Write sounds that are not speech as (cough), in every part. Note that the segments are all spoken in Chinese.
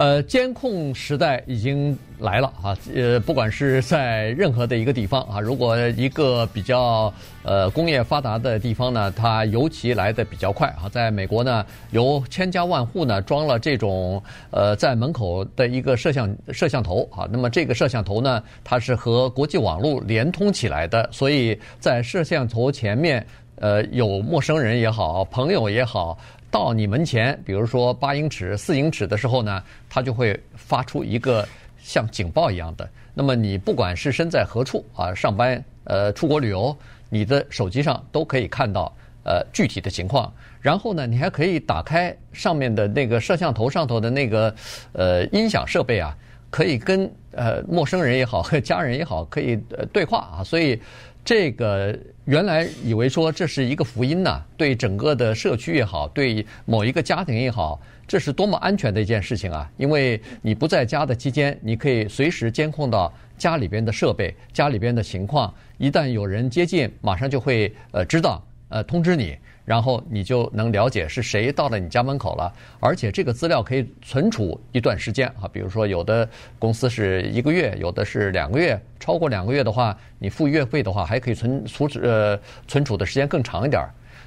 呃，监控时代已经来了啊！呃，不管是在任何的一个地方啊，如果一个比较呃工业发达的地方呢，它尤其来的比较快啊。在美国呢，有千家万户呢装了这种呃在门口的一个摄像摄像头啊。那么这个摄像头呢，它是和国际网络连通起来的，所以在摄像头前面呃有陌生人也好，朋友也好。到你门前，比如说八英尺、四英尺的时候呢，它就会发出一个像警报一样的。那么你不管是身在何处啊，上班、呃，出国旅游，你的手机上都可以看到呃具体的情况。然后呢，你还可以打开上面的那个摄像头上头的那个呃音响设备啊，可以跟呃陌生人也好，和家人也好，可以呃对话啊。所以。这个原来以为说这是一个福音呐，对整个的社区也好，对某一个家庭也好，这是多么安全的一件事情啊！因为你不在家的期间，你可以随时监控到家里边的设备、家里边的情况，一旦有人接近，马上就会呃知道，呃通知你。然后你就能了解是谁到了你家门口了，而且这个资料可以存储一段时间啊。比如说，有的公司是一个月，有的是两个月，超过两个月的话，你付月费的话，还可以存储呃存储的时间更长一点。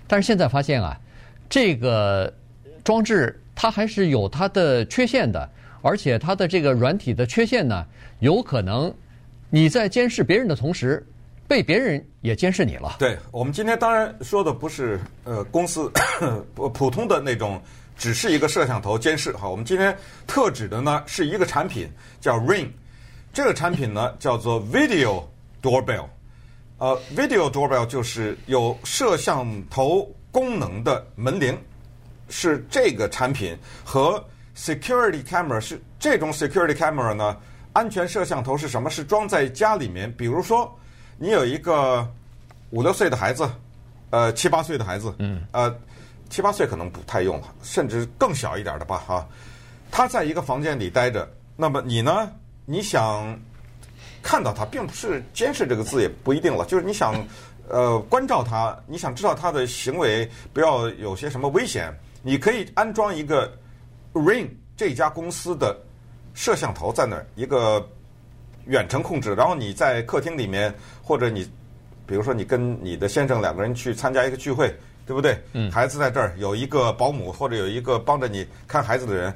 但是现在发现啊，这个装置它还是有它的缺陷的，而且它的这个软体的缺陷呢，有可能你在监视别人的同时。被别人也监视你了。对，我们今天当然说的不是呃公司 (coughs) 普通的那种，只是一个摄像头监视哈。我们今天特指的呢是一个产品叫 Ring，这个产品呢叫做 Video Doorbell，呃，Video Doorbell 就是有摄像头功能的门铃，是这个产品和 Security Camera 是这种 Security Camera 呢，安全摄像头是什么？是装在家里面，比如说。你有一个五六岁的孩子，呃七八岁的孩子，嗯，呃七八岁可能不太用了，甚至更小一点的吧，哈。他在一个房间里待着，那么你呢？你想看到他，并不是监视这个字也不一定了，就是你想呃关照他，你想知道他的行为不要有些什么危险，你可以安装一个 Ring 这家公司的摄像头在那儿一个。远程控制，然后你在客厅里面，或者你，比如说你跟你的先生两个人去参加一个聚会，对不对？嗯。孩子在这儿，有一个保姆或者有一个帮着你看孩子的人，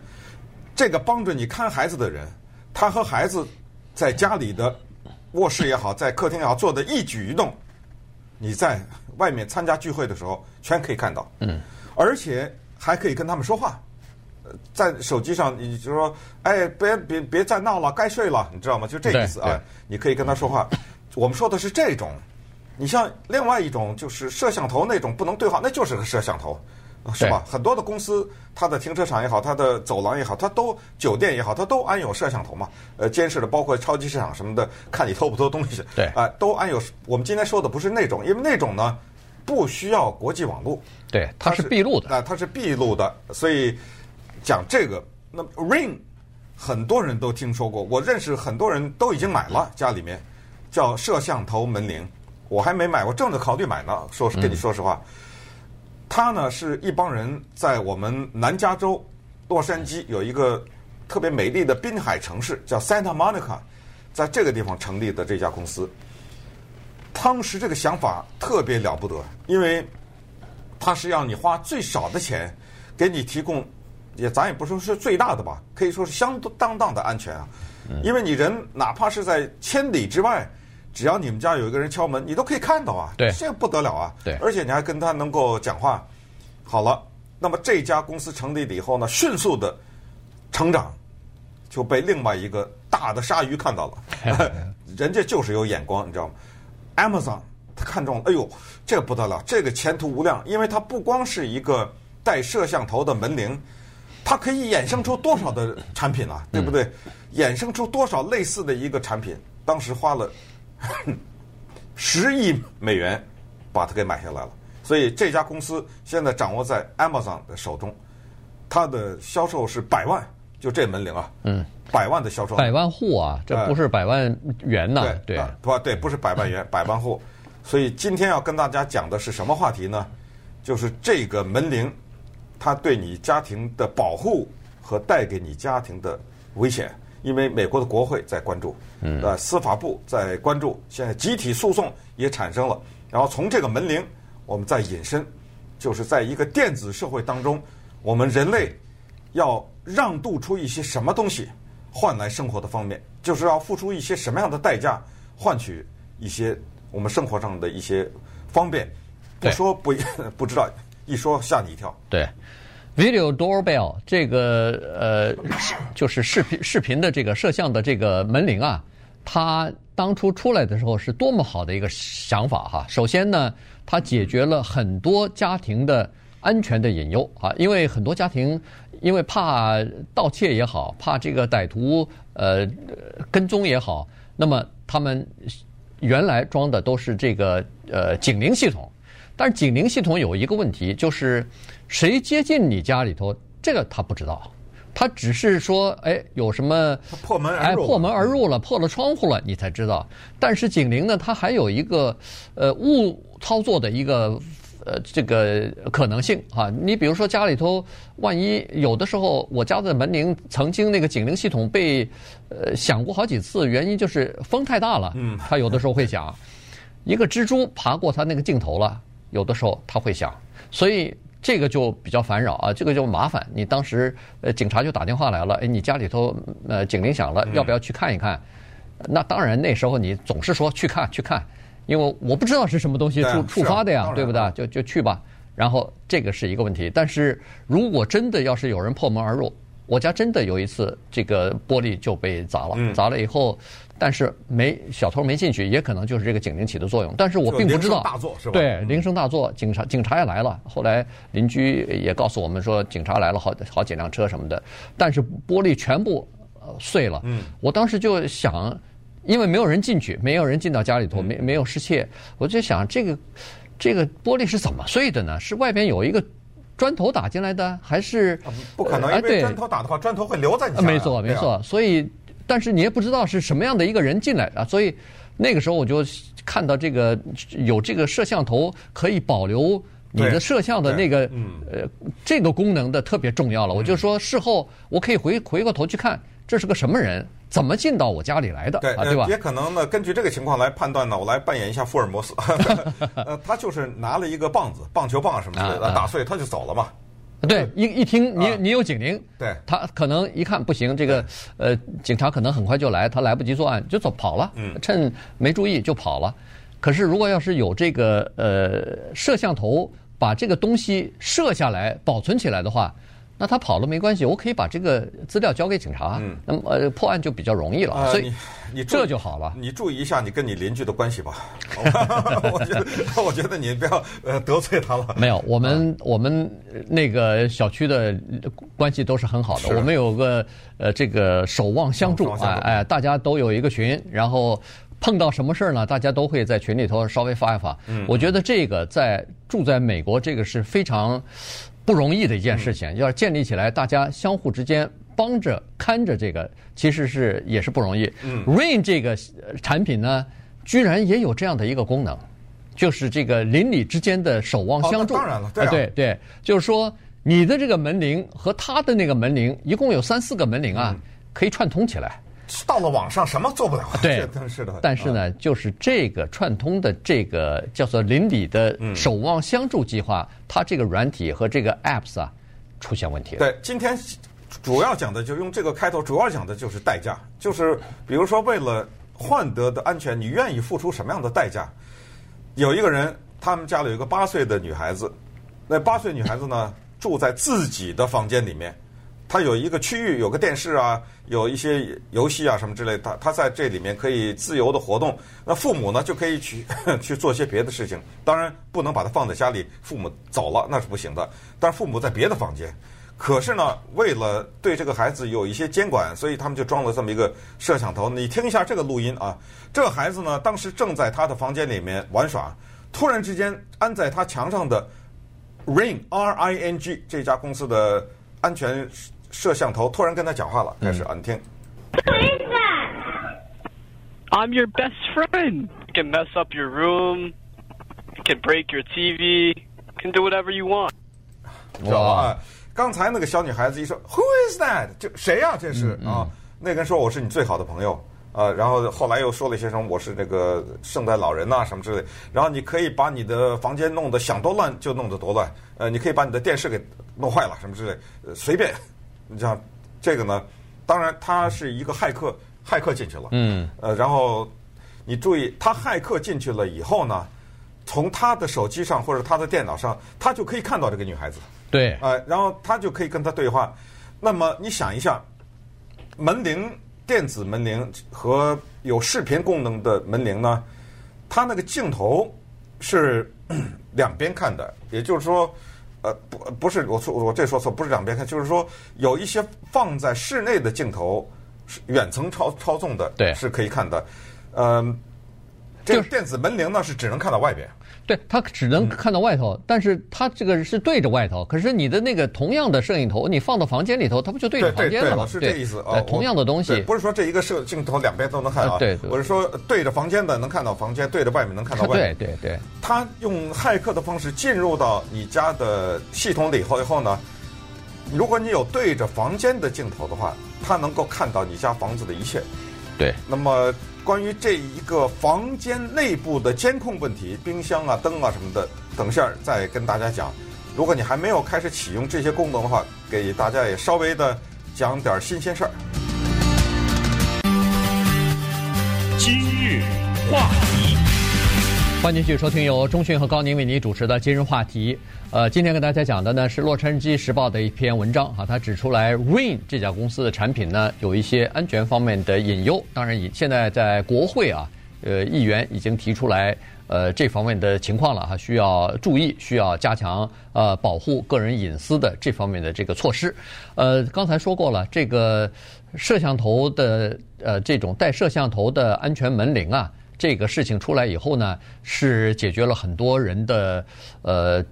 这个帮着你看孩子的人，他和孩子在家里的卧室也好，在客厅也好做的一举一动，你在外面参加聚会的时候全可以看到。嗯。而且还可以跟他们说话。在手机上，你就说，哎，别别别再闹了，该睡了，你知道吗？就这意思啊。你可以跟他说话。我们说的是这种，你像另外一种就是摄像头那种不能对话，那就是个摄像头，是吧？很多的公司，它的停车场也好，它的走廊也好，它都酒店也好，它都安有摄像头嘛。呃，监视的包括超级市场什么的，看你偷不偷东西。对啊，都安有。我们今天说的不是那种，因为那种呢不需要国际网络，对，它是闭路的啊，它是闭路的，所以。讲这个，那 Ring 很多人都听说过，我认识很多人都已经买了，家里面叫摄像头门铃，我还没买，我正在考虑买呢。说跟你说实话，他呢是一帮人在我们南加州洛杉矶有一个特别美丽的滨海城市叫 Santa Monica，在这个地方成立的这家公司，当时这个想法特别了不得，因为他是要你花最少的钱给你提供。也咱也不说是最大的吧，可以说是相当当的安全啊。因为你人哪怕是在千里之外，只要你们家有一个人敲门，你都可以看到啊。对，这不得了啊。对，而且你还跟他能够讲话。好了，那么这家公司成立了以后呢，迅速的成长，就被另外一个大的鲨鱼看到了。(laughs) (laughs) 人家就是有眼光，你知道吗？Amazon 他看中了，哎呦，这个不得了，这个前途无量，因为它不光是一个带摄像头的门铃。它可以衍生出多少的产品啊，对不对？衍生出多少类似的一个产品？当时花了 (laughs) 十亿美元把它给买下来了。所以这家公司现在掌握在 Amazon 的手中，它的销售是百万，就这门铃啊，嗯，百万的销售，百万户啊，这不是百万元呐，对，不，对，不是百万元，(laughs) 百万户。所以今天要跟大家讲的是什么话题呢？就是这个门铃，它对你家庭的保护和带给你家庭的危险。因为美国的国会在关注，呃，司法部在关注，现在集体诉讼也产生了。然后从这个门铃，我们再引申，就是在一个电子社会当中，我们人类要让渡出一些什么东西，换来生活的方便，就是要付出一些什么样的代价，换取一些我们生活上的一些方便。不说不 (laughs) 不知道，一说吓你一跳。对。Video doorbell 这个呃，就是视频视频的这个摄像的这个门铃啊，它当初出来的时候是多么好的一个想法哈！首先呢，它解决了很多家庭的安全的隐忧啊，因为很多家庭因为怕盗窃也好，怕这个歹徒呃跟踪也好，那么他们原来装的都是这个呃警铃系统，但是警铃系统有一个问题就是。谁接近你家里头？这个他不知道，他只是说，哎，有什么破门而入，哎，破门而入了，破了窗户了，你才知道。但是警铃呢，它还有一个呃误操作的一个呃这个可能性啊。你比如说家里头，万一有的时候我家的门铃曾经那个警铃系统被呃响过好几次，原因就是风太大了，嗯，它有的时候会响。一个蜘蛛爬过它那个镜头了，有的时候它会响，所以。这个就比较烦扰啊，这个就麻烦。你当时呃，警察就打电话来了，哎，你家里头呃警铃响了，要不要去看一看？那当然，那时候你总是说去看去看，因为我不知道是什么东西触触发的呀，对不对？就就去吧。然后这个是一个问题，但是如果真的要是有人破门而入，我家真的有一次这个玻璃就被砸了，砸了以后。但是没小偷没进去，也可能就是这个警铃起的作用。但是我并不知道，对，铃声大作，警察警察也来了。后来邻居也告诉我们说，警察来了好好几辆车什么的。但是玻璃全部碎了。嗯，我当时就想，因为没有人进去，没有人进到家里头，没没有失窃，我就想这个这个玻璃是怎么碎的呢？是外边有一个砖头打进来的，还是不可能？因为砖头打的话，砖头会留在你家。没错，没错，所以。但是你也不知道是什么样的一个人进来啊，所以那个时候我就看到这个有这个摄像头可以保留你的摄像的那个呃这个功能的特别重要了。我就说事后我可以回回过头去看这是个什么人，怎么进到我家里来的，对，对吧？也可能呢，根据这个情况来判断呢，我来扮演一下福尔摩斯，呃，(laughs) 他就是拿了一个棒子，棒球棒什么的打碎，他就走了嘛。对，一一听你你有警铃，对，他可能一看不行，这个呃警察可能很快就来，他来不及作案就走跑了，趁没注意就跑了。可是如果要是有这个呃摄像头把这个东西摄下来保存起来的话。那他跑了没关系，我可以把这个资料交给警察，嗯，那么呃破案就比较容易了，呃、所以你这就好了。你注意一下你跟你邻居的关系吧，(laughs) 我觉得我觉得你不要呃得罪他了。没有，我们、啊、我们那个小区的关系都是很好的，我们有个呃这个守望相助啊，哎，大家都有一个群，然后碰到什么事儿呢，大家都会在群里头稍微发一发。嗯，我觉得这个在住在美国这个是非常。不容易的一件事情，要建立起来，大家相互之间帮着看着这个，其实是也是不容易。嗯，Ring 这个产品呢，居然也有这样的一个功能，就是这个邻里之间的守望相助。当然了，对对对，就是说你的这个门铃和他的那个门铃，一共有三四个门铃啊，可以串通起来。到了网上什么做不了？对，(laughs) 是的。但是呢，就是这个串通的这个叫做邻里的守望相助计划，它这个软体和这个 apps 啊出现问题了。对，今天主要讲的就用这个开头，主要讲的就是代价，就是比如说为了换得的安全，你愿意付出什么样的代价？有一个人，他们家里有一个八岁的女孩子，那八岁女孩子呢住在自己的房间里面。他有一个区域，有个电视啊，有一些游戏啊什么之类的，他他在这里面可以自由的活动。那父母呢就可以去 (laughs) 去做些别的事情，当然不能把他放在家里，父母走了那是不行的。但是父母在别的房间，可是呢，为了对这个孩子有一些监管，所以他们就装了这么一个摄像头。你听一下这个录音啊，这孩子呢当时正在他的房间里面玩耍，突然之间安在他墙上的 Ring R I N G 这家公司的安全。摄像头突然跟他讲话了，开始啊，你听。Who is that? I'm your best friend. You can mess up your room, can break your TV, can do whatever you want. 知道吧？啊刚才那个小女孩子一说 “Who is that？” 这谁呀、这是、啊？那个人说我是你最好的朋友啊，然后后来又说了一些什么我是那个圣诞老人呐、啊、什么之类。然后你可以把你的房间弄得想多乱就弄得多乱，呃，你可以把你的电视给弄坏了什么之类，呃、随便。你像这个呢，当然他是一个骇客，骇客进去了，嗯，呃，然后你注意，他骇客进去了以后呢，从他的手机上或者他的电脑上，他就可以看到这个女孩子。对，呃，然后他就可以跟他对话。那么你想一下，门铃、电子门铃和有视频功能的门铃呢，它那个镜头是 (clears throat) 两边看的，也就是说，呃，不，不是我说我这说错，不是两边看，就是说有一些放在室内的镜头是远程操操纵的，对，是可以看的。嗯，这个电子门铃呢是只能看到外边。对，他只能看到外头，嗯、但是他这个是对着外头。可是你的那个同样的摄影头，你放到房间里头，它不就对着房间了吗？对，对，对，是这意思啊。对，同样的东西，不是说这一个摄镜头两边都能看到，啊。对，对，我是说对着房间的能看到房间，对着外面能看到外面。(laughs) 对对对。他用骇客的方式进入到你家的系统里头以后呢，如果你有对着房间的镜头的话，他能够看到你家房子的一切。对。那么。关于这一个房间内部的监控问题，冰箱啊、灯啊什么的，等下再跟大家讲。如果你还没有开始启用这些功能的话，给大家也稍微的讲点新鲜事儿。今日话题。欢迎继续收听由中讯和高宁为您主持的今日话题。呃，今天跟大家讲的呢是《洛杉矶时报》的一篇文章啊，它指出来 Ring 这家公司的产品呢有一些安全方面的隐忧。当然，现在在国会啊，呃，议员已经提出来呃这方面的情况了哈，需要注意，需要加强呃保护个人隐私的这方面的这个措施。呃，刚才说过了，这个摄像头的呃这种带摄像头的安全门铃啊。这个事情出来以后呢，是解决了很多人的呃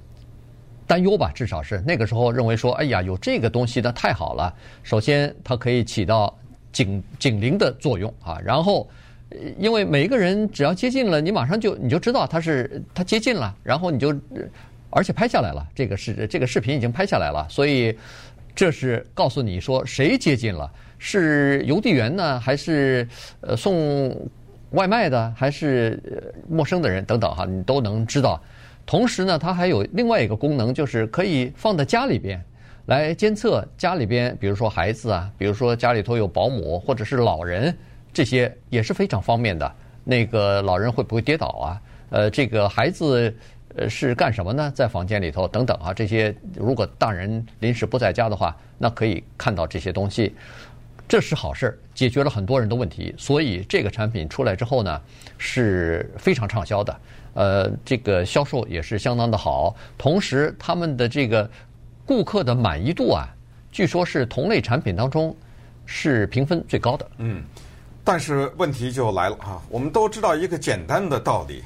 担忧吧，至少是那个时候认为说，哎呀，有这个东西那太好了。首先，它可以起到警警铃的作用啊。然后，因为每一个人只要接近了，你马上就你就知道他是他接近了，然后你就而且拍下来了，这个是这个视频已经拍下来了，所以这是告诉你说谁接近了，是邮递员呢，还是呃送。外卖的还是陌生的人等等哈，你都能知道。同时呢，它还有另外一个功能，就是可以放在家里边来监测家里边，比如说孩子啊，比如说家里头有保姆或者是老人，这些也是非常方便的。那个老人会不会跌倒啊？呃，这个孩子呃是干什么呢？在房间里头等等啊，这些如果大人临时不在家的话，那可以看到这些东西。这是好事儿，解决了很多人的问题，所以这个产品出来之后呢，是非常畅销的。呃，这个销售也是相当的好，同时他们的这个顾客的满意度啊，据说是同类产品当中是评分最高的。嗯，但是问题就来了啊，我们都知道一个简单的道理，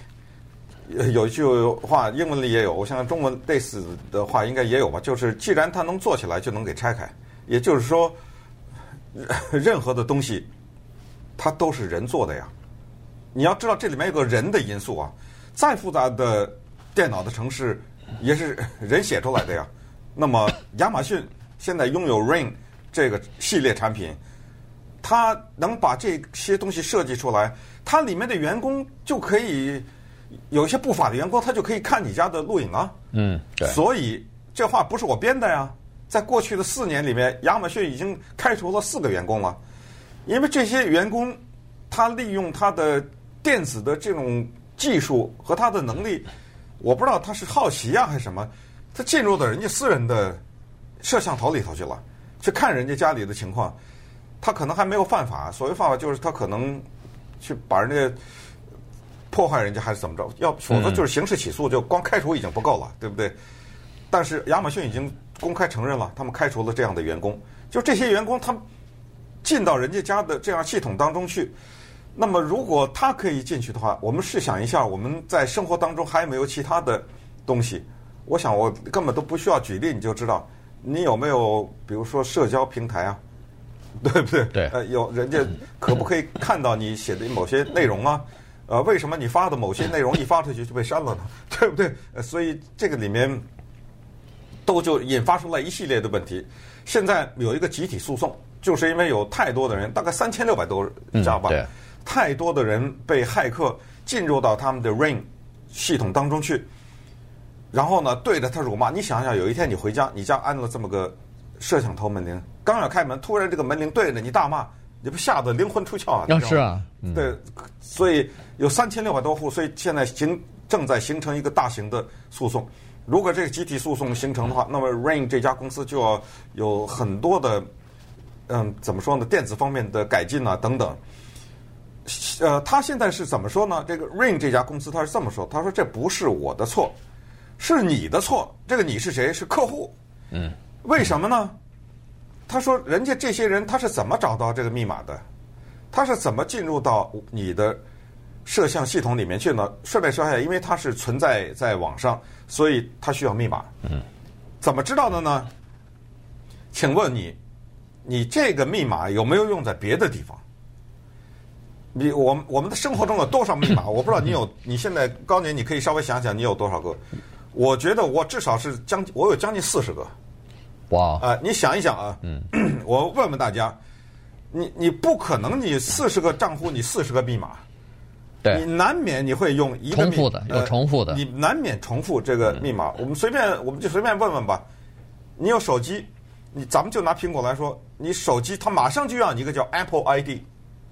有一句话英文里也有，我想中文类似的话应该也有吧，就是既然它能做起来，就能给拆开，也就是说。(laughs) 任何的东西，它都是人做的呀。你要知道，这里面有个人的因素啊。再复杂的电脑的城市，也是人写出来的呀。那么，亚马逊现在拥有 Ring 这个系列产品，它能把这些东西设计出来，它里面的员工就可以有一些不法的员工，他就可以看你家的录影啊。嗯，对。所以这话不是我编的呀。在过去的四年里面，亚马逊已经开除了四个员工了，因为这些员工他利用他的电子的这种技术和他的能力，我不知道他是好奇呀、啊、还是什么，他进入到人家私人的摄像头里头去了，去看人家家里的情况，他可能还没有犯法，所谓犯法就是他可能去把人家破坏人家还是怎么着，要否则就是刑事起诉，就光开除已经不够了，对不对？但是亚马逊已经。公开承认了，他们开除了这样的员工。就这些员工，他们进到人家家的这样系统当中去。那么，如果他可以进去的话，我们试想一下，我们在生活当中还有没有其他的东西？我想，我根本都不需要举例，你就知道，你有没有，比如说社交平台啊，(laughs) 对不对？对。呃，有人家可不可以看到你写的某些内容啊？呃，为什么你发的某些内容一发出去就被删了呢？(laughs) 对不对？呃，所以这个里面都就引发出来一系列的问题。现在有一个集体诉讼，就是因为有太多的人，大概三千六百多人，知道吧？对，太多的人被骇客进入到他们的 Ring 系统当中去，然后呢，对着他辱骂。你想想，有一天你回家，你家安了这么个摄像头门铃，刚要开门，突然这个门铃对着你大骂，你不吓得灵魂出窍啊？要是啊，嗯、对，所以有三千六百多户，所以现在形正在形成一个大型的诉讼。如果这个集体诉讼形成的话，那么 Ring 这家公司就要有很多的，嗯，怎么说呢？电子方面的改进啊，等等。呃，他现在是怎么说呢？这个 Ring 这家公司他是这么说，他说这不是我的错，是你的错。这个你是谁？是客户。嗯。为什么呢？他说人家这些人他是怎么找到这个密码的？他是怎么进入到你的摄像系统里面去呢？顺便说一下，因为它是存在在网上，所以它需要密码。嗯。怎么知道的呢？请问你，你这个密码有没有用在别的地方？你我我们的生活中有多少密码？(laughs) 我不知道你有，你现在高年，你可以稍微想想你有多少个？我觉得我至少是将近，我有将近四十个。哇！啊、呃，你想一想啊，嗯，(clears throat) 我问问大家，你你不可能你四十个账户你四十个密码，对，你难免你会用一个重复的，有重复的，呃、你难免重复这个密码。嗯、我们随便我们就随便问问吧。你有手机，你咱们就拿苹果来说，你手机它马上就要你一个叫 Apple ID。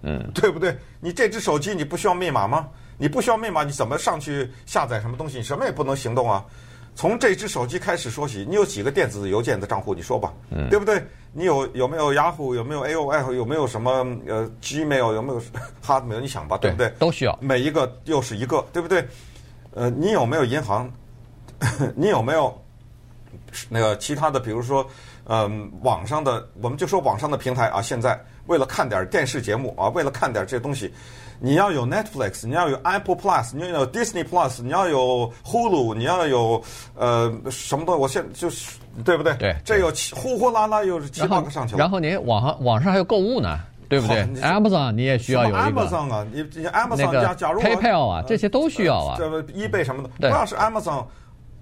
嗯，对不对？你这只手机你不需要密码吗？你不需要密码，你怎么上去下载什么东西？你什么也不能行动啊！从这只手机开始说起，你有几个电子邮件的账户？你说吧，嗯，对不对？你有有没有雅虎？有没有 AOL？有没有什么呃 Gmail？有没有 (laughs) Hotmail？你想吧，对不对？都需要，每一个又是一个，对不对？呃，你有没有银行？(laughs) 你有没有那个其他的？比如说，嗯，网上的，我们就说网上的平台啊，现在。为了看点电视节目啊，为了看点这东西，你要有 Netflix，你要有 Apple Plus，你要有 Disney Plus，你要有 Hulu，你要有呃什么东西？我现在就是对不对？对，这有呼呼啦啦又是七八个上去了。然后你网上网上还有购物呢，对不对？Amazon 你也需要有一个。Amazon 啊，你你 Amazon 加假如 PayPal 啊，这些都需要啊。这个 eBay 什么的，不要是 Amazon，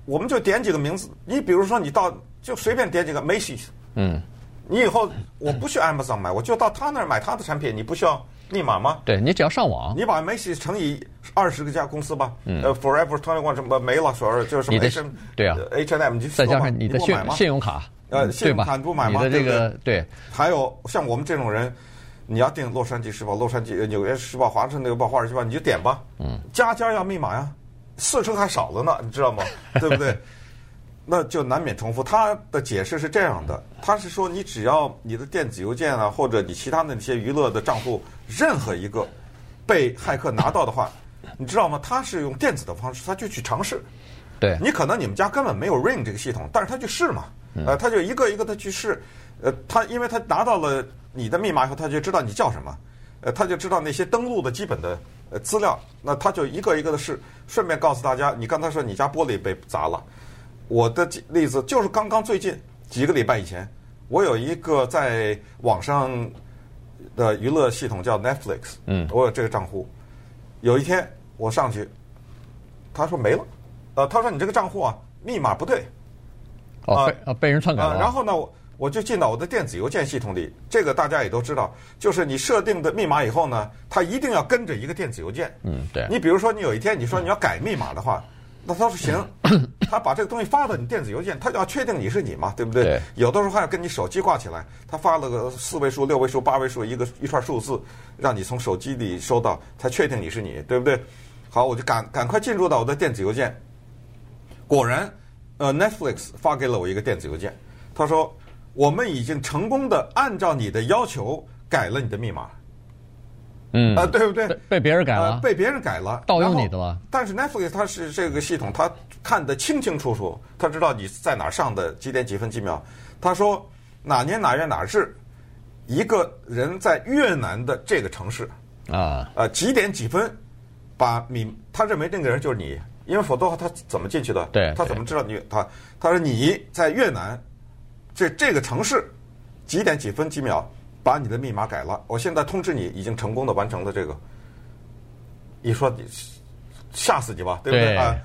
我们就点几个名字。你比如说你到就随便点几个 Macy's，嗯。你以后我不去 Amazon 买，我就到他那儿买他的产品。你不需要密码吗？对，你只要上网。你把 Macy's 乘以二十个家公司吧。嗯。呃，Forever Twenty One 什么没了，所有就是什么 H 对啊，H&M 你再加上你的信信用卡，呃，信用卡你不买吗？你的这个对。还有像我们这种人，你要订《洛杉矶时报》、《洛杉矶纽约时报》、《华盛顿邮报》、《华尔街日报》，你就点吧。嗯。家家要密码呀，四成还少了呢，你知道吗？对不对？(laughs) 那就难免重复。他的解释是这样的，他是说，你只要你的电子邮件啊，或者你其他的那些娱乐的账户，任何一个被骇客拿到的话，你知道吗？他是用电子的方式，他就去尝试。对。你可能你们家根本没有 Ring 这个系统，但是他去试嘛，呃，他就一个一个的去试，呃，他因为他拿到了你的密码以后，他就知道你叫什么，呃，他就知道那些登录的基本的呃资料，那他就一个一个的试，顺便告诉大家，你刚才说你家玻璃被砸了。我的例子就是刚刚最近几个礼拜以前，我有一个在网上的娱乐系统叫 Netflix，嗯，我有这个账户。有一天我上去，他说没了，呃，他说你这个账户啊密码不对，啊啊被人篡改了。然后呢，我我就进到我的电子邮件系统里，这个大家也都知道，就是你设定的密码以后呢，它一定要跟着一个电子邮件。嗯，对。你比如说你有一天你说你要改密码的话。那他说行，(clears throat) 他把这个东西发到你电子邮件，他就要确定你是你嘛，对不对？对。有的时候还要跟你手机挂起来，他发了个四位数、六位数、八位数一个一串数字，让你从手机里收到，才确定你是你，对不对？好，我就赶赶快进入到我的电子邮件。果然，呃，Netflix 发给了我一个电子邮件，他说我们已经成功的按照你的要求改了你的密码。嗯啊，对不对？被别人改了，被别人改了，盗用你的了。但是 Netflix 它是这个系统，它看得清清楚楚，它知道你在哪上的，几点几分几秒。他说哪年哪月哪日，一个人在越南的这个城市啊，呃，几点几分，把你他认为那个人就是你，因为否则的话他怎么进去的？对，他怎么知道你？他他说你在越南这这个城市几点几分几秒。把你的密码改了，我现在通知你，已经成功的完成了这个。你说你吓死你吧，对不对对啊？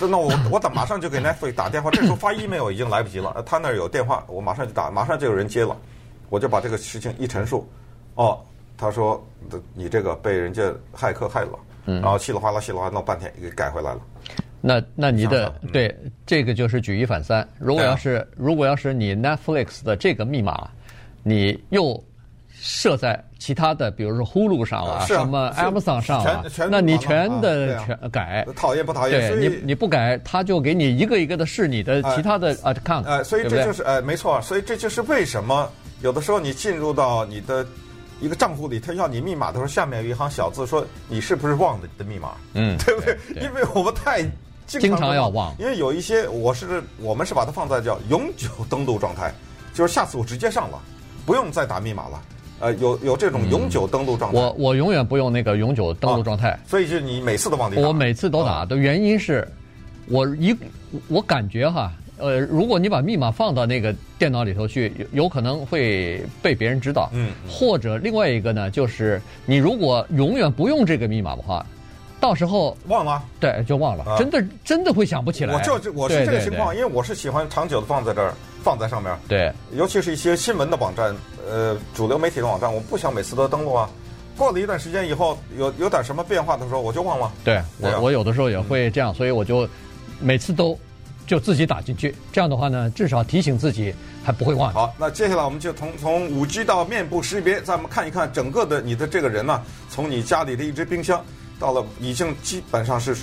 那我我打马上就给 Netflix 打电话，这时候发 email 已经来不及了，他那儿有电话，我马上就打，马上就有人接了，我就把这个事情一陈述，哦，他说你这个被人家骇客害了，然后稀里哗啦稀里哗啦闹半天给改回来了。那那你的对这个就是举一反三。如果要是如果要是你 Netflix 的这个密码，你又设在其他的，比如说 Hulu 上啊，啊什么是 Amazon 上啊全，全那你全的啊全改。讨厌不讨厌？对你你不改，他就给你一个一个的试你的哎其他的 account，呃，所以这就是呃，没错，所以这就是为什么有的时候你进入到你的一个账户里，他要你密码的时候，下面有一行小字说你是不是忘了你的密码，嗯 (laughs) 对不对？对因为我们太经经常要忘。因为有一些我是我们是把它放在叫永久登录状态，就是下次我直接上了，不用再打密码了。呃，有有这种永久登录状态，我我永远不用那个永久登录状态。所以就你每次都往里打。我每次都打啊的原因是，我一我感觉哈，呃，如果你把密码放到那个电脑里头去，有有可能会被别人知道。嗯或者另外一个呢，就是你如果永远不用这个密码的话，到时候忘了。对就忘了，啊真的真的会想不起来。我就我是这个情况，对因为我是喜欢长久的放在这儿，放在上面。对，尤其是一些新闻的网站，呃，主流媒体的网站，我不想每次都登录啊。过了一段时间以后，有有点什么变化的时候，我就忘了。对我我有的时候也会这样，所以我就每次都就自己打进去。这样的话呢，至少提醒自己还不会忘。好，那接下来我们就从从五 G 到面部识别，咱们看一看整个的你的这个人呢、从你家里的一只冰箱，到了已经基本上是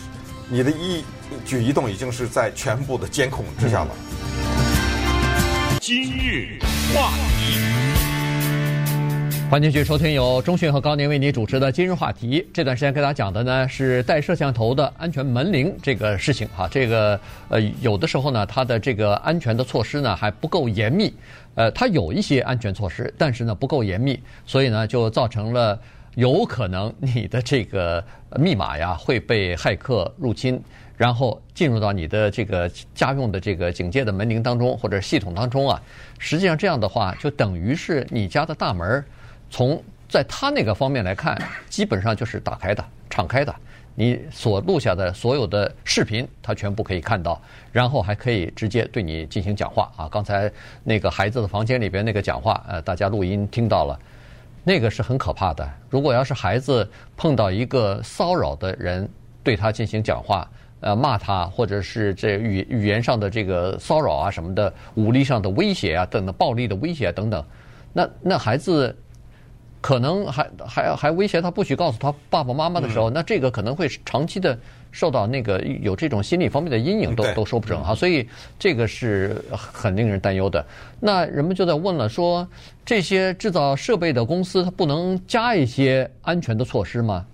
你的一举一动已经是在全部的监控之下了。今日话题，欢迎继续收听由中讯和高宁为你主持的今日话题。这段时间跟大家讲的呢是带摄像头的安全门铃这个事情哈。这个呃有的时候呢，它的这个安全的措施呢还不够严密，呃，它有一些安全措施，但是呢不够严密，所以呢就造成了有可能你的这个密码呀会被骇客入侵。然后进入到你的这个家用的这个警戒的门铃当中或者系统当中啊，实际上这样的话就等于是你家的大门，从在他那个方面来看，基本上就是打开的、敞开的。你所录下的所有的视频，他全部可以看到，然后还可以直接对你进行讲话啊。刚才那个孩子的房间里边那个讲话，呃，大家录音听到了，那个是很可怕的。如果要是孩子碰到一个骚扰的人对他进行讲话，呃，骂他，或者是这语语言上的这个骚扰啊什么的，武力上的威胁啊等等，暴力的威胁啊等等，那那孩子可能还还还威胁他不许告诉他爸爸妈妈的时候，那这个可能会长期的受到那个有这种心理方面的阴影，都都说不准啊。所以这个是很令人担忧的。那人们就在问了，说这些制造设备的公司，它不能加一些安全的措施吗？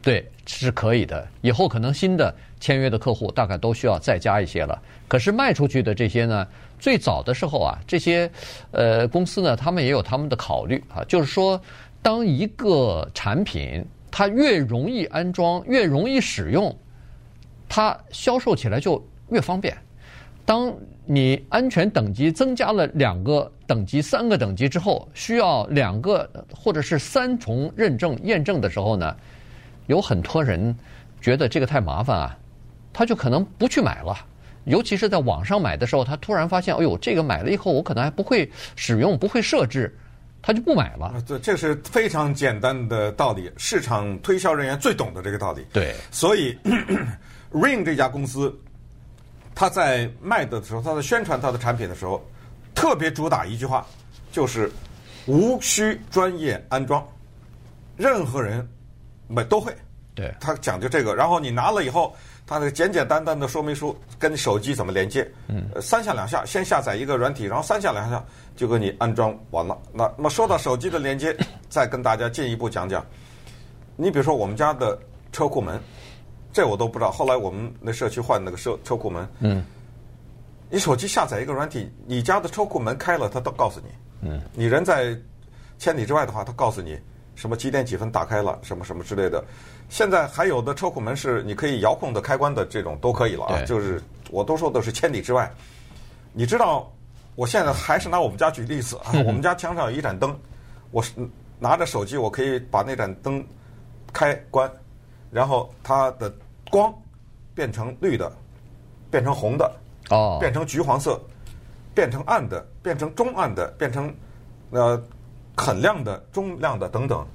对，是可以的。以后可能新的签约的客户大概都需要再加一些了。可是卖出去的这些呢，最早的时候啊，这些呃公司呢，他们也有他们的考虑啊，就是说，当一个产品它越容易安装、越容易使用，它销售起来就越方便。当你安全等级增加了两个等级、三个等级之后，需要两个或者是三重认证验证的时候呢，有很多人觉得这个太麻烦啊，他就可能不去买了。尤其是在网上买的时候，他突然发现，哎呦，这个买了以后我可能还不会使用，不会设置，他就不买了。啊，对，这是非常简单的道理，市场推销人员最懂的这个道理。对，所以 (clears throat) Ring 这家公司，他在卖的时候，他在宣传他的产品的时候，特别主打一句话，就是无需专业安装，任何人买都会。对，他讲究这个，然后你拿了以后，他的简简单单的说明书跟手机怎么连接，嗯，三下两下，先下载一个软体，然后三下两下就给你安装完了。那那么说到手机的连接，再跟大家进一步讲讲。你比如说我们家的车库门，这我都不知道。后来我们那社区换那个车车库门，嗯，你手机下载一个软体，你家的车库门开了，它都告诉你，嗯，你人在千里之外的话，它告诉你什么几点几分打开了，什么什么之类的。现在还有的车库门是你可以遥控的开关的，这种都可以了啊。就是我都说的是千里之外。你知道，我现在还是拿我们家举例子啊。我们家墙上有一盏灯，我是拿着手机，我可以把那盏灯开关，然后它的光变成绿的，变成红的，哦，变成橘黄色，变成暗的，变成中暗的，变成呃很亮的、中亮的等等。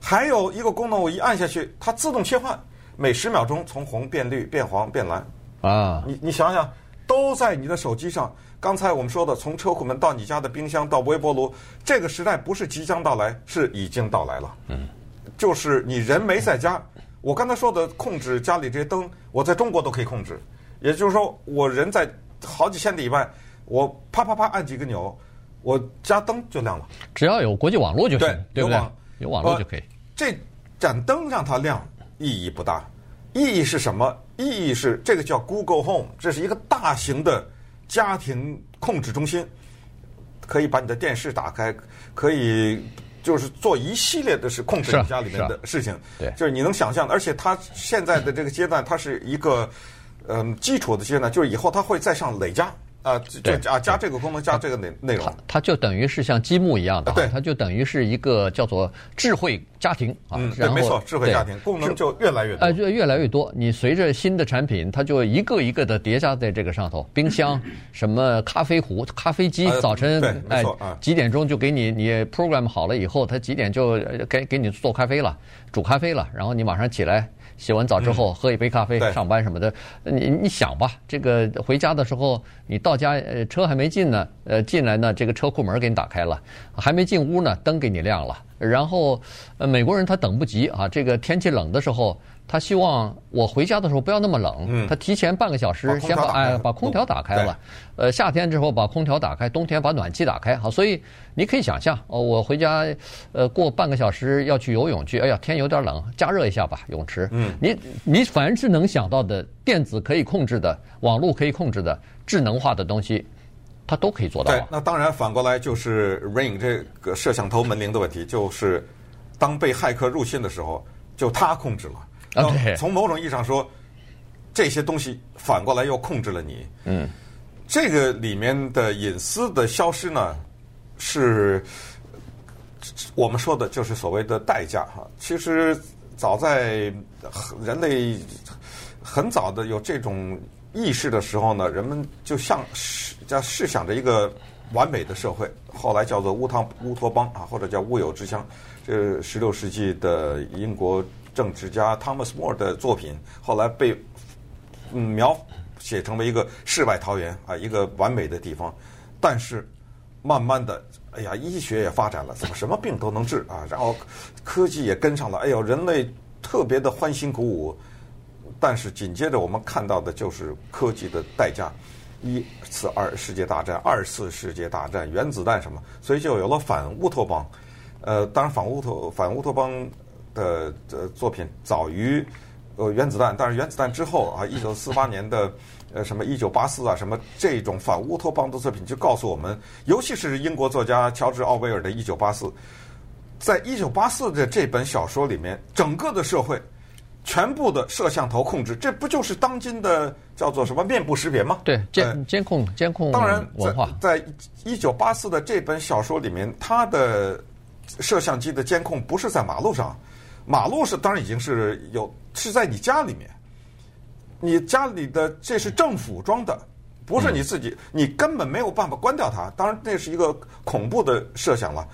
还有一个功能，我一按下去，它自动切换，每十秒钟从红变绿、变黄、变蓝。啊，你你想想，都在你的手机上。刚才我们说的，从车库门到你家的冰箱到微波炉，这个时代不是即将到来，是已经到来了。嗯，就是你人没在家，我刚才说的控制家里这些灯，我在中国都可以控制。也就是说，我人在好几千里以外，我啪啪啪按几个钮，我家灯就亮了。只要有国际网络就行，对，对不对？有网络就可以。这盏灯让它亮意义不大，意义是什么？意义是这个叫 Google Home，这是一个大型的家庭控制中心，可以把你的电视打开，可以就是做一系列的是控制你家里面的事情。对，就是你能想象的，而且它现在的这个阶段，它是一个嗯基础的阶段，就是以后它会再上累加。啊，就啊，加这个功能，加这个内内容，它它就等于是像积木一样的，对，它就等于是一个叫做智慧家庭啊。嗯，对，没错，智慧家庭功能就越来越多，呃，就越来越多。你随着新的产品，它就一个一个的叠加在这个上头。冰箱，(laughs) 什么咖啡壶、咖啡机，早晨哎几点钟就给你你 program 好了以后，它几点就给给你做咖啡了，煮咖啡了，然后你马上起来。洗完澡之后喝一杯咖啡，上班什么的，你你想吧，这个回家的时候，你到家呃车还没进呢，呃进来呢，这个车库门给你打开了，还没进屋呢，灯给你亮了，然后呃美国人他等不及啊，这个天气冷的时候。他希望我回家的时候不要那么冷，他提前半个小时先把哎把空调打开了，呃夏天之后把空调打开，冬天把暖气打开，好，所以你可以想象哦，我回家呃过半个小时要去游泳去，哎呀天有点冷，加热一下吧泳池，嗯，你你凡是能想到的电子可以控制的，网络可以控制的智能化的东西，它都可以做到。对，那当然反过来就是 Ring 这个摄像头门铃的问题，就是当被骇客入侵的时候，就他控制了。从某种意义上说，这些东西反过来又控制了你。嗯，这个里面的隐私的消失呢，是我们说的就是所谓的代价哈。其实早在人类很早的有这种意识的时候呢，人们就像是在试想着一个完美的社会，后来叫做乌汤乌托邦啊，或者叫乌有之乡。这十六世纪的英国。政治家 Thomas More 的作品后来被描写成为一个世外桃源啊，一个完美的地方。但是慢慢的，哎呀，医学也发展了，怎么什么病都能治啊？然后科技也跟上了，哎呦，人类特别的欢欣鼓舞。但是紧接着我们看到的就是科技的代价：一次二世界大战、二次世界大战、原子弹什么，所以就有了反乌托邦。呃，当然反乌托反乌托邦。的的作品早于呃原子弹，但是原子弹之后啊，一九四八 (laughs) 年的呃什么一九八四啊，什么这种反乌托邦的作品就告诉我们，尤其是英国作家乔治奥威尔的《一九八四》，在一九八四的这本小说里面，整个的社会全部的摄像头控制，这不就是当今的叫做什么面部识别吗？对，监监控监控当然文化，在一九八四的这本小说里面，它的摄像机的监控不是在马路上。马路是当然已经是有，是在你家里面，你家里的这是政府装的，不是你自己，你根本没有办法关掉它。当然那是一个恐怖的设想了，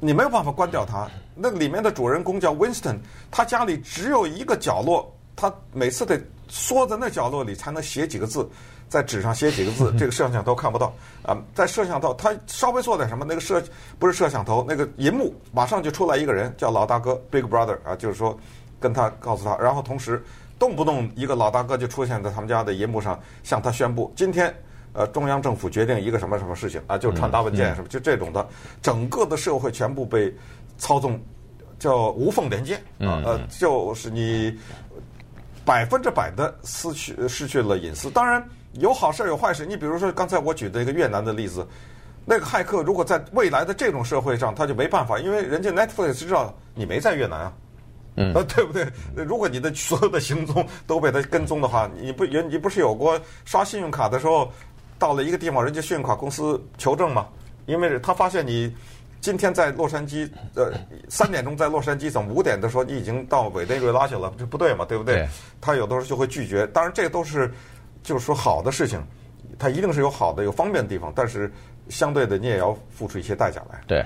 你没有办法关掉它。那里面的主人公叫 Winston，他家里只有一个角落，他每次得缩在那角落里才能写几个字。在纸上写几个字，(laughs) 这个摄像头看不到啊。在摄像头，他稍微做点什么，那个摄不是摄像头，那个银幕马上就出来一个人，叫老大哥 （Big Brother） 啊，就是说跟他告诉他，然后同时动不动一个老大哥就出现在他们家的银幕上，向他宣布今天呃中央政府决定一个什么什么事情啊，就传达文件什么，就这种的，整个的社会全部被操纵，叫无缝连接啊，呃，就是你百分之百的失去失去了隐私，当然。有好事有坏事，你比如说刚才我举的一个越南的例子，那个骇客如果在未来的这种社会上，他就没办法，因为人家 Netflix 知道你没在越南啊，嗯，(laughs) 对不对？如果你的所有的行踪都被他跟踪的话，你不也你不是有过刷信用卡的时候，到了一个地方，人家信用卡公司求证嘛，因为他发现你今天在洛杉矶，呃，三点钟在洛杉矶，怎么五点的时候你已经到委内瑞拉去了？这不对嘛，对不对？对他有的时候就会拒绝。当然，这都是就是说好的事情，它一定是有好的、有方便的地方，但是相对的你也要付出一些代价来。对，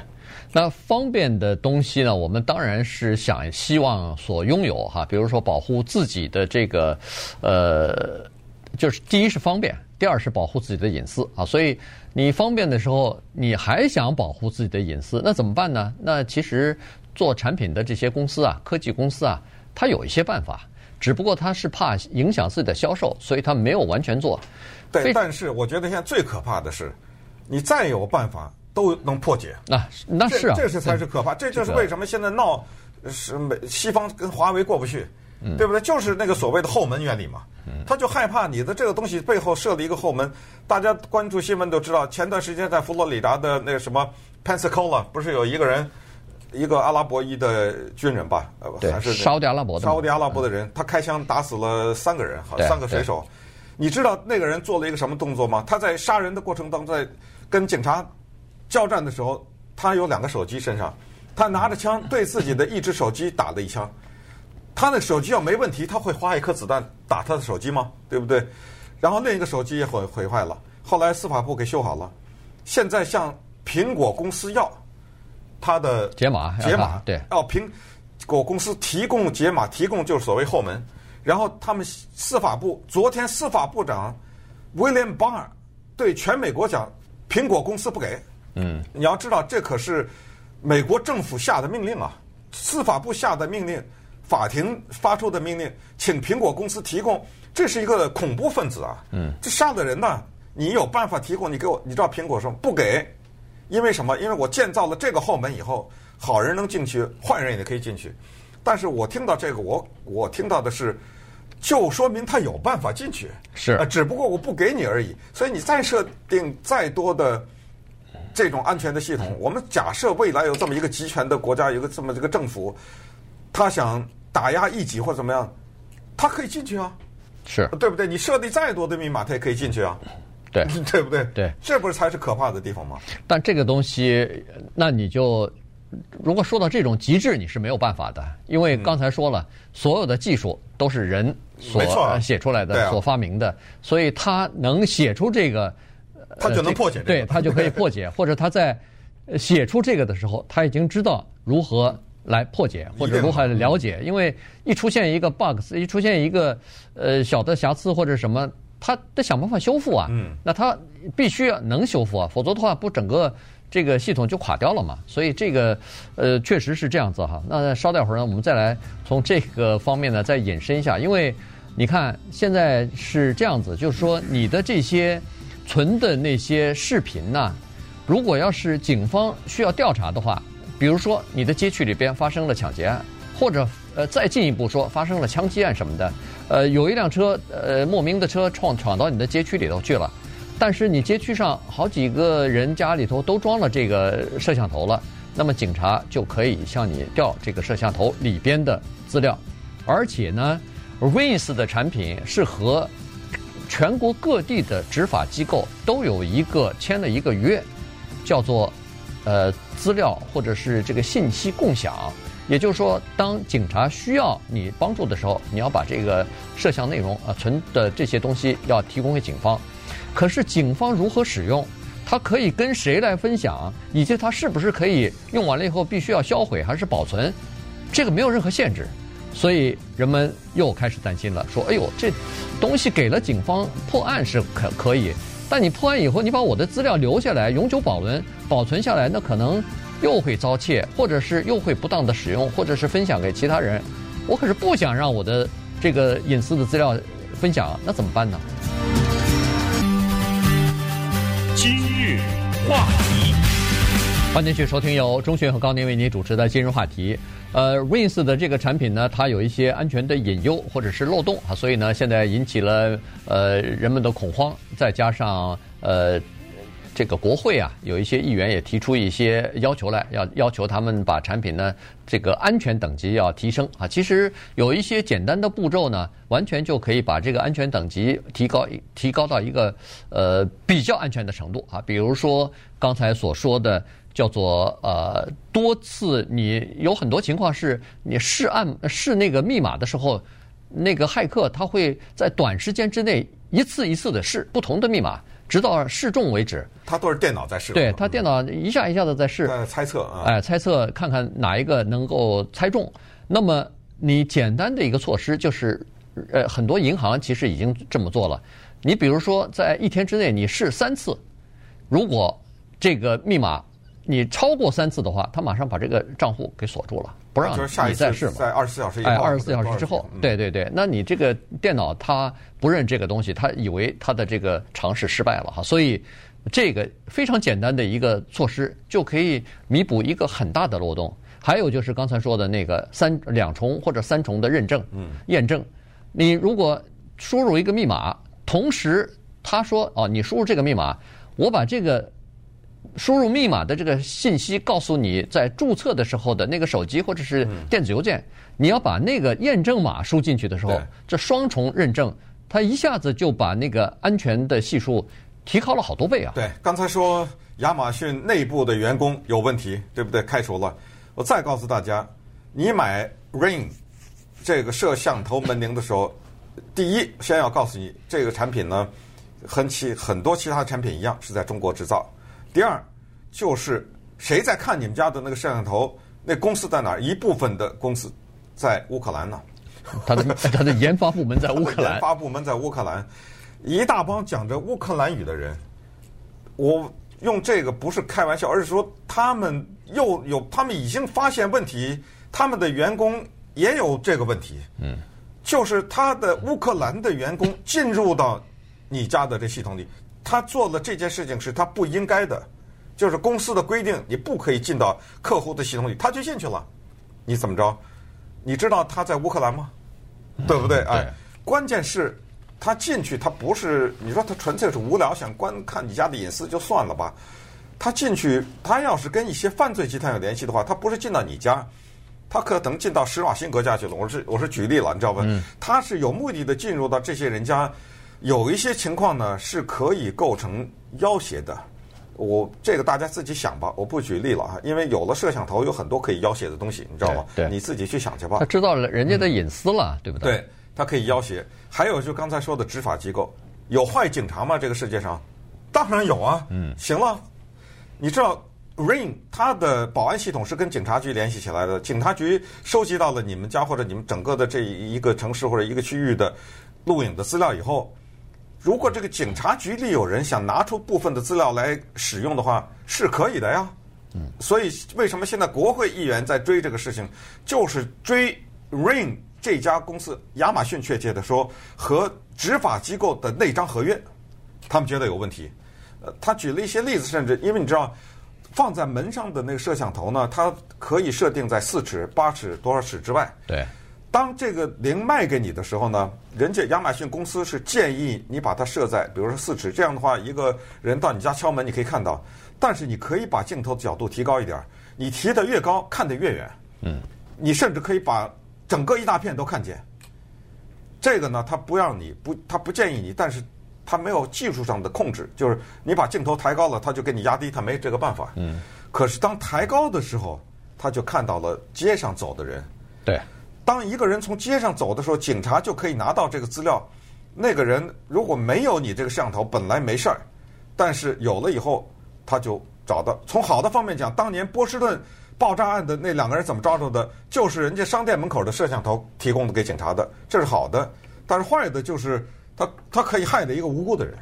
那方便的东西呢，我们当然是想希望所拥有哈，比如说保护自己的这个，呃，就是第一是方便。第二是保护自己的隐私啊，所以你方便的时候，你还想保护自己的隐私，那怎么办呢？那其实做产品的这些公司啊，科技公司啊，它有一些办法，只不过他是怕影响自己的销售，所以他没有完全做。对，但是我觉得现在最可怕的是，你再有办法都能破解。那那是啊，这是才是可怕。这就是为什么现在闹是美西方跟华为过不去。嗯、对不对？就是那个所谓的后门原理嘛，他就害怕你的这个东西背后设了一个后门。大家关注新闻都知道，前段时间在佛罗里达的那个什么 Pensacola，不是有一个人，一个阿拉伯裔的军人吧？对，还是沙特阿拉伯的。沙特阿拉伯的人，他开枪打死了三个人，好，三个水手。你知道那个人做了一个什么动作吗？他在杀人的过程当中，在跟警察交战的时候，他有两个手机身上，他拿着枪对自己的一只手机打了一枪。他那手机要没问题，他会花一颗子弹打他的手机吗？对不对？然后另一个手机也毁毁坏了，后来司法部给修好了。现在向苹果公司要他的解码，解码对，要苹果公司提供解码，提供就是所谓后门。然后他们司法部昨天司法部长 William Barr 对全美国讲，苹果公司不给。嗯，你要知道这可是美国政府下的命令啊，司法部下的命令。法庭发出的命令，请苹果公司提供，这是一个恐怖分子啊！嗯，这杀的人呢，你有办法提供？你给我，你知道苹果说不给，因为什么？因为我建造了这个后门以后，好人能进去，坏人也可以进去。但是我听到这个，我我听到的是，就说明他有办法进去，是，呃，只不过我不给你而已。所以你再设定再多的这种安全的系统，我们假设未来有这么一个集权的国家，有个这么一个政府，他想。打压异己或怎么样，他可以进去啊，是对不对？你设定再多的密码，他也可以进去啊，对，(laughs) 对不对？对，这不是才是可怕的地方吗？但这个东西，那你就如果说到这种极致，你是没有办法的，因为刚才说了，嗯、所有的技术都是人所写出来的，啊、所发明的，所以他能写出这个，(laughs) 他就能破解、这个，对他就可以破解，(laughs) 或者他在写出这个的时候，他已经知道如何。来破解或者如何了解，因为一出现一个 bug，一出现一个呃小的瑕疵或者什么，他得想办法修复啊。嗯。那他必须要能修复啊，否则的话不整个这个系统就垮掉了嘛。所以这个呃确实是这样子哈。那稍待会儿呢，我们再来从这个方面呢再引申一下，因为你看现在是这样子，就是说你的这些存的那些视频呢，如果要是警方需要调查的话。比如说，你的街区里边发生了抢劫案，或者呃再进一步说发生了枪击案什么的，呃有一辆车呃莫名的车闯闯到你的街区里头去了，但是你街区上好几个人家里头都装了这个摄像头了，那么警察就可以向你调这个摄像头里边的资料，而且呢，Rings 的产品是和全国各地的执法机构都有一个签了一个约，叫做。呃，资料或者是这个信息共享，也就是说，当警察需要你帮助的时候，你要把这个摄像内容啊存的这些东西要提供给警方。可是警方如何使用，他可以跟谁来分享，以及他是不是可以用完了以后必须要销毁还是保存，这个没有任何限制。所以人们又开始担心了，说：“哎呦，这东西给了警方破案是可可以。”但你破案以后，你把我的资料留下来，永久保存保存下来，那可能又会遭窃，或者是又会不当的使用，或者是分享给其他人。我可是不想让我的这个隐私的资料分享，那怎么办呢？今日话题，欢迎继续收听由钟迅和高宁为您主持的今日话题。呃，Rings 的这个产品呢，它有一些安全的隐忧或者是漏洞啊，所以呢，现在引起了呃人们的恐慌，再加上呃这个国会啊，有一些议员也提出一些要求来，要要求他们把产品呢这个安全等级要提升啊。其实有一些简单的步骤呢，完全就可以把这个安全等级提高提高到一个呃比较安全的程度啊。比如说刚才所说的叫做呃多次，你有很多情况是你试按试那个密码的时候，那个骇客他会在短时间之内一次一次的试不同的密码，直到试中为止。他都是电脑在试，对他电脑一下一下的在试，在猜测啊，哎，猜测看看哪一个能够猜中。那么你简单的一个措施就是，呃，很多银行其实已经这么做了。你比如说，在一天之内你试三次，如果这个密码你超过三次的话，他马上把这个账户给锁住了，不让你再试嘛。在二十四小时以后，哎，二十四小时之后，对对对，那你这个电脑它不认这个东西，它以为它的这个尝试失败了哈，所以这个非常简单的一个措施就可以弥补一个很大的漏洞。还有就是刚才说的那个三两重或者三重的认证，嗯，验证，你如果输入一个密码。同时，他说：“哦，你输入这个密码，我把这个输入密码的这个信息告诉你，在注册的时候的那个手机或者是电子邮件，你要把那个验证码输进去的时候，这双重认证，它一下子就把那个安全的系数提高了好多倍啊！”对，刚才说亚马逊内部的员工有问题，对不对？开除了。我再告诉大家，你买 Ring 这个摄像头门铃的时候。第一，先要告诉你，这个产品呢，和其很多其他产品一样是在中国制造。第二，就是谁在看你们家的那个摄像头？那公司在哪儿？一部分的公司在乌克兰呢。他的 (laughs) 他的研发部门在乌克兰。研发部门在乌克兰，一大帮讲着乌克兰语的人。我用这个不是开玩笑，而是说他们又有他们已经发现问题，他们的员工也有这个问题。嗯。就是他的乌克兰的员工进入到你家的这系统里，他做了这件事情是他不应该的，就是公司的规定，你不可以进到客户的系统里，他就进去了，你怎么着？你知道他在乌克兰吗？对不对？哎，关键是，他进去他不是你说他纯粹是无聊想观看你家的隐私就算了吧，他进去他要是跟一些犯罪集团有联系的话，他不是进到你家。他可能进到施瓦辛格家去了，我是我是举例了，你知道吧？他是有目的的进入到这些人家，有一些情况呢是可以构成要挟的。我这个大家自己想吧，我不举例了啊，因为有了摄像头，有很多可以要挟的东西，你知道吗？对，你自己去想去吧。他知道了人家的隐私了，嗯、对不对？对，他可以要挟。还有就刚才说的执法机构，有坏警察吗？这个世界上，当然有啊。嗯，行了，你知道。Ring 它的保安系统是跟警察局联系起来的，警察局收集到了你们家或者你们整个的这一个城市或者一个区域的录影的资料以后，如果这个警察局里有人想拿出部分的资料来使用的话，是可以的呀。嗯，所以为什么现在国会议员在追这个事情，就是追 Ring 这家公司，亚马逊确切的说和执法机构的那张合约，他们觉得有问题。呃，他举了一些例子，甚至因为你知道。放在门上的那个摄像头呢，它可以设定在四尺、八尺多少尺之外。对。当这个零卖给你的时候呢，人家亚马逊公司是建议你把它设在，比如说四尺，这样的话，一个人到你家敲门，你可以看到。但是你可以把镜头的角度提高一点，你提的越高，看得越远。嗯。你甚至可以把整个一大片都看见。这个呢，他不让你不，他不建议你，但是。他没有技术上的控制，就是你把镜头抬高了，他就给你压低，他没这个办法。嗯。可是当抬高的时候，他就看到了街上走的人。对。当一个人从街上走的时候，警察就可以拿到这个资料。那个人如果没有你这个摄像头，本来没事儿，但是有了以后，他就找到。从好的方面讲，当年波士顿爆炸案的那两个人怎么抓住的？就是人家商店门口的摄像头提供的给警察的，这是好的。但是坏的就是。他他可以害的一个无辜的人，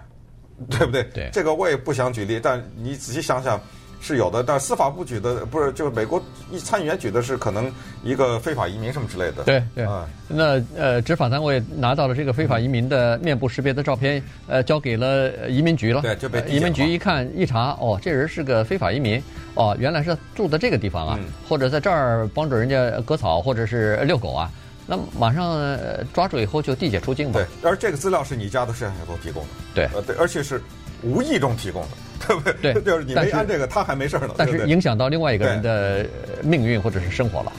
对不对？对，这个我也不想举例，但你仔细想想，是有的。但司法部举的不是，就是美国一参议员举的是可能一个非法移民什么之类的。对对啊，那呃，执法单位拿到了这个非法移民的面部识别的照片，呃，交给了移民局了。对，就被移民局一看一查，哦，这人是个非法移民，哦，原来是住在这个地方啊，嗯、或者在这儿帮助人家割草，或者是遛狗啊。那马上抓住以后就递解出境吧。对，而这个资料是你家的摄像头提供的。对，呃，对，而且是无意中提供的，对 (laughs) 不对？对，就是你没按这个，他还没事呢。但是影响到另外一个人的命运或者是生活了。